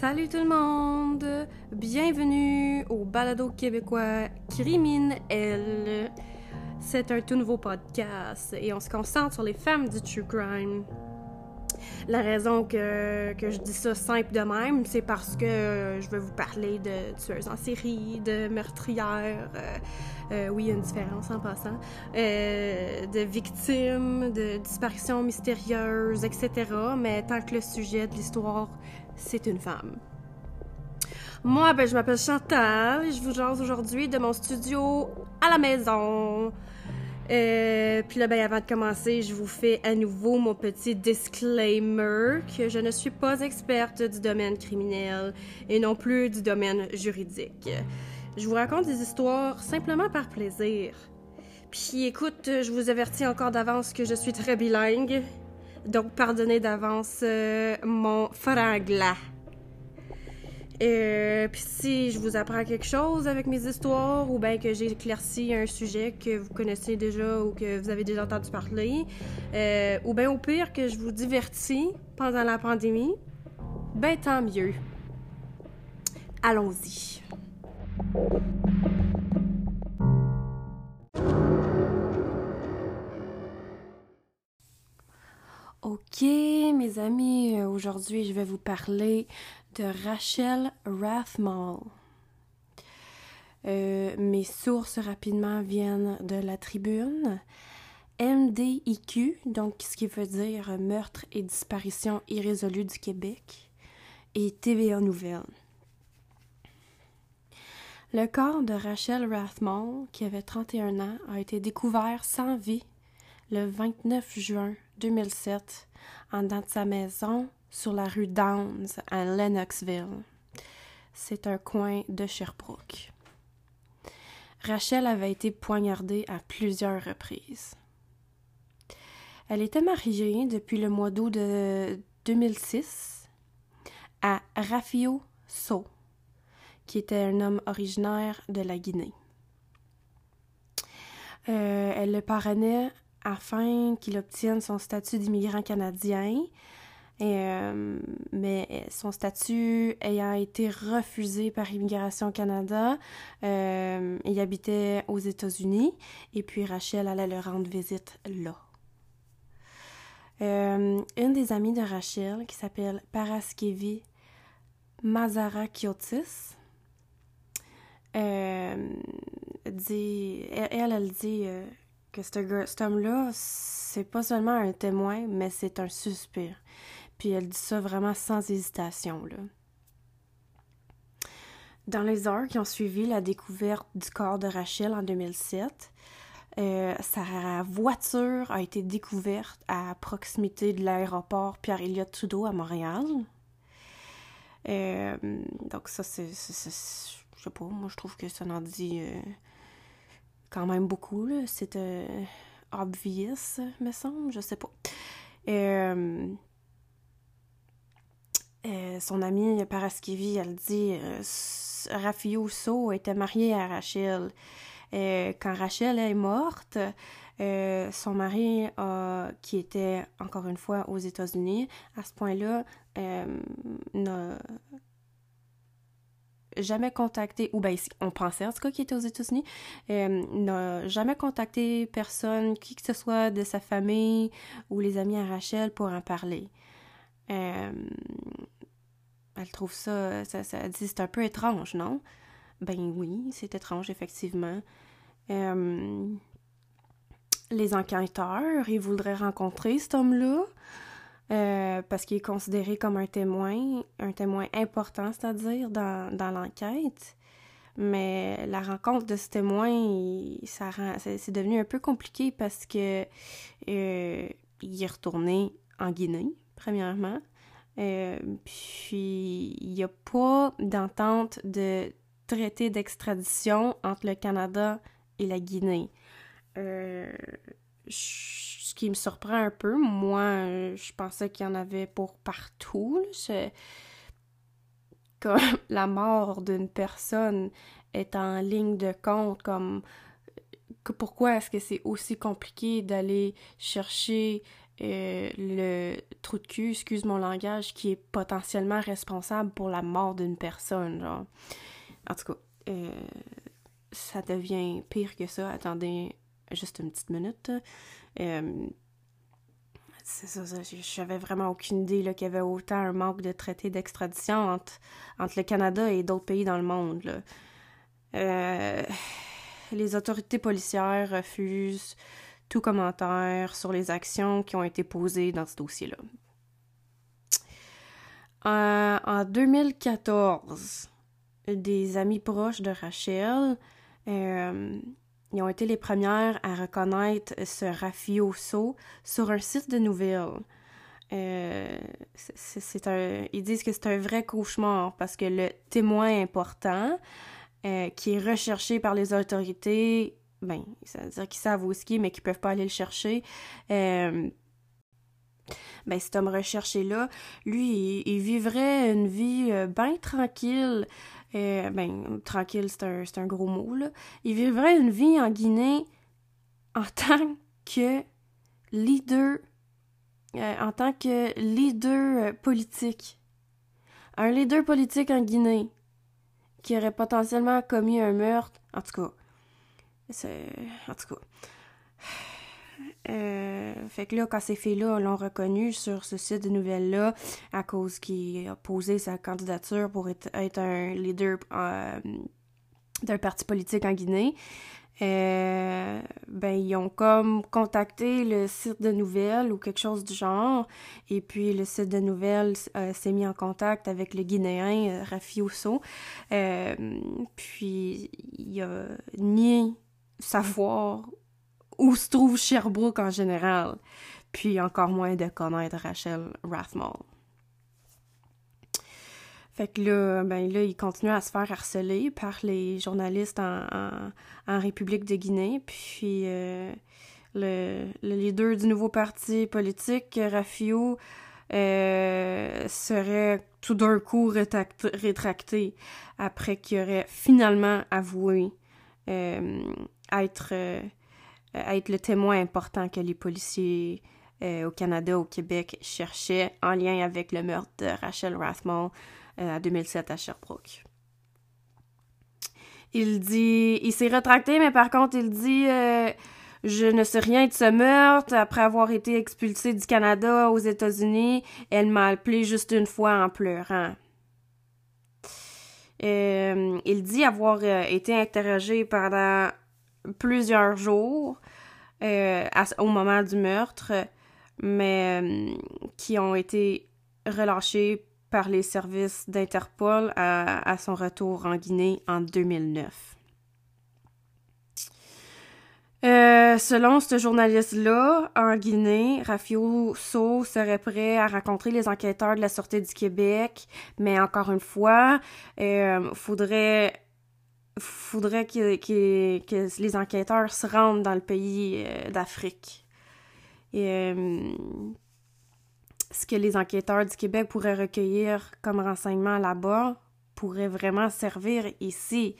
Salut tout le monde! Bienvenue au balado québécois Criminel. C'est un tout nouveau podcast et on se concentre sur les femmes du true crime. La raison que, que je dis ça simple de même, c'est parce que je vais vous parler de tueuses en série, de meurtrières, euh, euh, oui, il y a une différence en passant, euh, de victimes, de disparitions mystérieuses, etc. Mais tant que le sujet de l'histoire, c'est une femme. Moi, ben, je m'appelle Chantal et je vous jase aujourd'hui de mon studio à la maison. Euh, puis là, ben, avant de commencer, je vous fais à nouveau mon petit disclaimer que je ne suis pas experte du domaine criminel et non plus du domaine juridique. Je vous raconte des histoires simplement par plaisir. Puis écoute, je vous avertis encore d'avance que je suis très bilingue, donc pardonnez d'avance euh, mon franglais. Euh, puis si je vous apprends quelque chose avec mes histoires ou bien que j'ai éclairci un sujet que vous connaissez déjà ou que vous avez déjà entendu parler, euh, ou bien au pire que je vous divertis pendant la pandémie, ben tant mieux. Allons-y. Ok, mes amis, aujourd'hui je vais vous parler de Rachel Rathmall. Euh, mes sources rapidement viennent de la tribune. MDIQ, donc ce qui veut dire meurtre et disparition irrésolue du Québec, et TVA Nouvelles. Le corps de Rachel Rathmall, qui avait 31 ans, a été découvert sans vie le 29 juin 2007 en dedans de sa maison sur la rue Downs à Lennoxville. C'est un coin de Sherbrooke. Rachel avait été poignardée à plusieurs reprises. Elle était mariée depuis le mois d'août de 2006 à Rafio So, qui était un homme originaire de la Guinée. Euh, elle le parrainait afin qu'il obtienne son statut d'immigrant canadien, euh, mais son statut ayant été refusé par Immigration Canada, euh, il habitait aux États-Unis et puis Rachel allait le rendre visite là. Euh, une des amies de Rachel, qui s'appelle Paraskevi Mazara Kiotis, dit, elle, elle dit que cet homme-là, c'est pas seulement un témoin, mais c'est un suspect. Puis elle dit ça vraiment sans hésitation. Dans les heures qui ont suivi la découverte du corps de Rachel en 2007, euh, sa voiture a été découverte à proximité de l'aéroport Pierre-Éliott Trudeau à Montréal. Euh, donc ça, c'est, je sais pas, moi je trouve que ça en dit euh, quand même beaucoup. C'est obvious, me semble, je sais pas. Euh, son amie Paraskevi, elle dit euh, Rafio So était marié à Rachel. Euh, quand Rachel est morte, son mari, qui était encore une fois aux États-Unis, à ce point-là, n'a jamais contacté, ou bien on pensait en tout cas qu'il était aux États-Unis, n'a jamais contacté personne, qui que ce soit de sa famille ou les amis à Rachel pour en parler. Euh, elle trouve ça, ça, ça dit c'est un peu étrange, non? Ben oui, c'est étrange, effectivement. Euh, les enquêteurs, ils voudraient rencontrer cet homme-là euh, parce qu'il est considéré comme un témoin, un témoin important, c'est-à-dire dans, dans l'enquête. Mais la rencontre de ce témoin, c'est devenu un peu compliqué parce que euh, il est retourné en Guinée, premièrement. Euh, puis, il n'y a pas d'entente de traité d'extradition entre le Canada et la Guinée. Qui me surprend un peu, moi, je pensais qu'il y en avait pour partout. Comme la mort d'une personne est en ligne de compte, comme pourquoi est-ce que c'est aussi compliqué d'aller chercher euh, le trou de cul, excuse mon langage, qui est potentiellement responsable pour la mort d'une personne, genre. En tout cas, euh, ça devient pire que ça. Attendez juste une petite minute. Euh, c'est ça, j'avais vraiment aucune idée qu'il y avait autant un manque de traités d'extradition entre, le Canada et d'autres pays dans le monde. Euh, les autorités policières refusent tout commentaire sur les actions qui ont été posées dans ce dossier-là. Euh, en 2014, des amis proches de Rachel ils ont été les premières à reconnaître ce rafioso sur un site de nouvelles. Euh, c'est un, ils disent que c'est un vrai cauchemar parce que le témoin important euh, qui est recherché par les autorités, ben, ça veut dire qu'ils savent où est mais qu'ils peuvent pas aller le chercher. Euh, ben, cet homme recherché-là, lui, il, vivrait une vie bien tranquille. Ben, tranquille, c'est un, un, gros mot, là. Il vivrait une vie en Guinée en tant que leader euh, en tant que leader euh, politique. Un leader politique en Guinée qui aurait potentiellement commis un meurtre. En tout cas. En tout cas. Euh, fait que là, quand ces filles-là l'ont reconnu sur ce site de nouvelles-là, à cause qu'il a posé sa candidature pour être, un leader d'un parti politique en Guinée, euh, ben ils ont comme contacté le site de nouvelles ou quelque chose du genre. Et puis le site de nouvelles euh, s'est mis en contact avec le Guinéen euh, Rafi euh, puis il a nié savoir où se trouve Sherbrooke en général puis encore moins de connaître Rachel Rathmall fait que là, ben là, il continue à se faire harceler par les journalistes en, République de Guinée. Puis euh, le, le, leader du nouveau parti politique, Rafio, euh, serait tout d'un coup rétracté, après qu'il aurait finalement avoué euh, être, être le témoin important que les policiers au Canada, au Québec, cherchaient en lien avec le meurtre de Rachel Rathmall euh, à 2007 à Sherbrooke. Il dit, il s'est retracté, mais par contre, il dit, euh, je ne sais rien de ce meurtre. Après avoir été expulsé du Canada aux États-Unis, elle m'a appelé juste une fois en pleurant. Euh, il dit avoir été interrogé pendant plusieurs jours au moment du meurtre, mais qui ont été relâchés par les services d'Interpol à, son retour en Guinée en 2009. Euh, selon ce journaliste-là, en Guinée, Rafio So serait prêt à rencontrer les enquêteurs de la Sûreté du Québec, mais encore une fois, euh, faudrait faudrait que, les enquêteurs se rendent dans le pays euh, d'Afrique. Et euh, ce que les enquêteurs du Québec pourraient recueillir comme renseignement là-bas pourrait vraiment servir ici,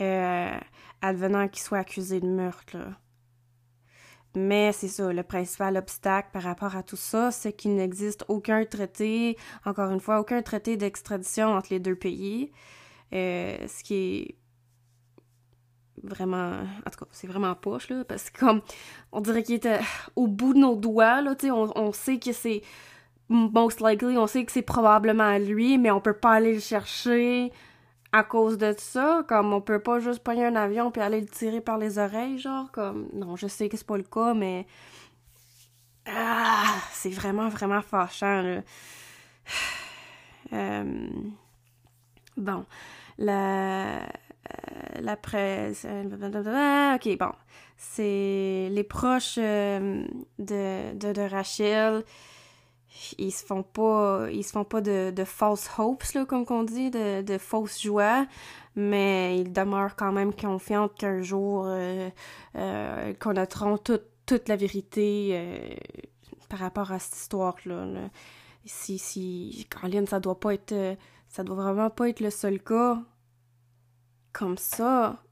euh, advenant qu'il soit accusé de meurtre. Mais c'est ça, le principal obstacle par rapport à tout ça, c'est qu'il n'existe aucun traité, encore une fois, aucun traité d'extradition entre les deux pays. Ce qui est vraiment en tout cas c'est vraiment poche là parce que comme on dirait qu'il était au bout de nos doigts là tu sais on, on sait que c'est most likely, on sait que c'est probablement lui, mais on peut pas aller le chercher à cause de ça. Comme on peut pas juste prendre un avion puis aller le tirer par les oreilles, genre comme. Non, je sais que c'est pas le cas, mais. Ah, c'est vraiment, vraiment fâchant, là. Euh, bon. La. Euh, la presse. Euh, ok, bon. C'est les proches de, de, de Rachel ils se font pas ils se font pas de, de false hopes là, comme qu'on dit de, de fausses joies mais ils demeurent quand même confiants qu'un jour euh, euh, connaîtront toute la vérité euh, par rapport à cette histoire là, si si Caroline ça doit pas être euh, ça doit vraiment pas être le seul cas comme ça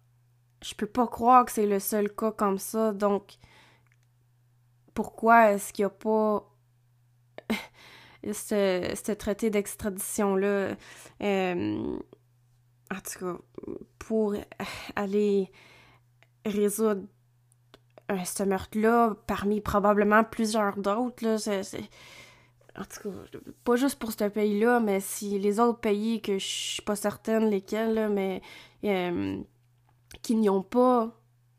je peux pas croire que c'est le seul cas comme ça donc pourquoi est-ce qu'il n'y a pas ce, ce traité d'extradition-là? Euh, en tout cas, pour aller résoudre ce meurtre-là, parmi probablement plusieurs d'autres, là, c'est, en tout cas, pas juste pour ce pays-là, mais si les autres pays que je suis pas certaine lesquels, mais euh, qui n'y ont pas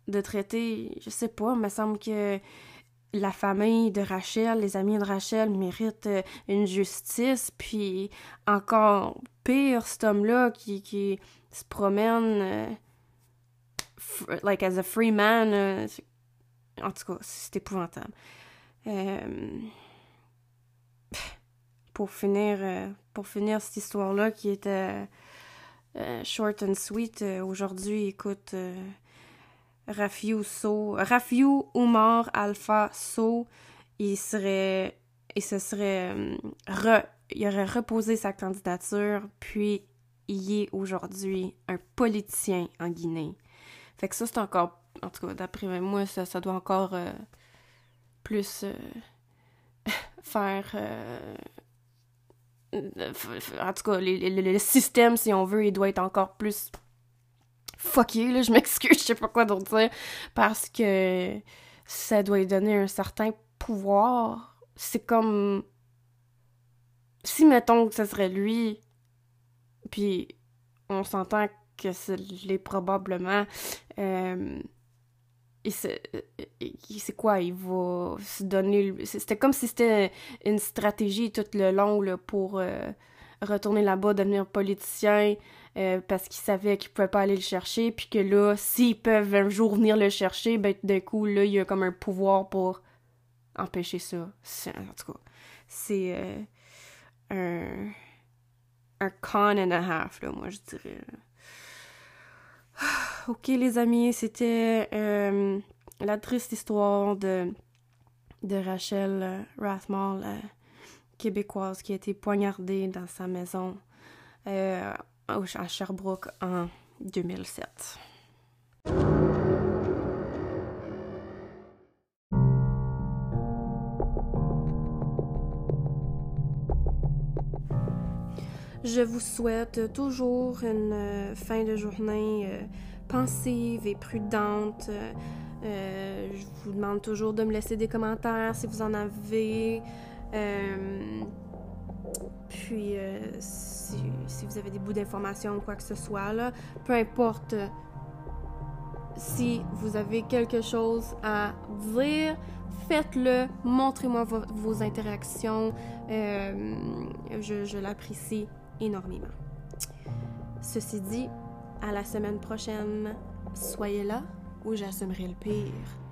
de traité, je sais pas, il me semble que la famille de Rachel, les amis de Rachel méritent euh, une justice, puis encore pire, cet homme-là qui, qui se promène euh, like as a free man. Euh, en tout cas, c'est épouvantable. Pour finir, pour finir cette histoire-là qui était short and sweet, aujourd'hui, écoute, Rafiou So, Rafiou Oumar Alpha So, il serait, il se serait, re, il aurait reposé sa candidature, puis il est aujourd'hui un politicien en Guinée. Fait que ça, c'est encore, en tout cas, d'après moi, ça, ça doit encore euh, plus euh, faire. Euh, en tout cas, le système, si on veut, il doit être encore plus fucké, là, je m'excuse, je sais pas quoi d'autre dire, parce que ça doit lui donner un certain pouvoir. C'est comme... Si, mettons que ce serait lui, puis on s'entend que c'est probablement... Euh, c'est quoi, il va se donner... C'était comme si c'était une stratégie tout le long là, pour euh, retourner là-bas, devenir politicien, euh, parce qu'ils savaient qu'ils pouvaient pas aller le chercher, puis que là, s'ils peuvent un jour venir le chercher, ben d'un coup, là, il y a comme un pouvoir pour empêcher ça. En tout cas, c'est euh, un, un con and a half, là, moi, je dirais. Ok, les amis, c'était euh, la triste histoire de, de Rachel Rathmall, québécoise, qui a été poignardée dans sa maison à Sherbrooke en 2007. Je vous souhaite toujours une euh, fin de journée euh, pensive et prudente. Euh, je vous demande toujours de me laisser des commentaires si vous en avez. puis si, vous avez des bouts d'informations ou quoi que ce soit, là, peu importe si vous avez quelque chose à dire, faites-le, montrez-moi vos, interactions, euh, je l'apprécie énormément. Ceci dit, à la semaine prochaine, soyez là ou j'assumerai le pire.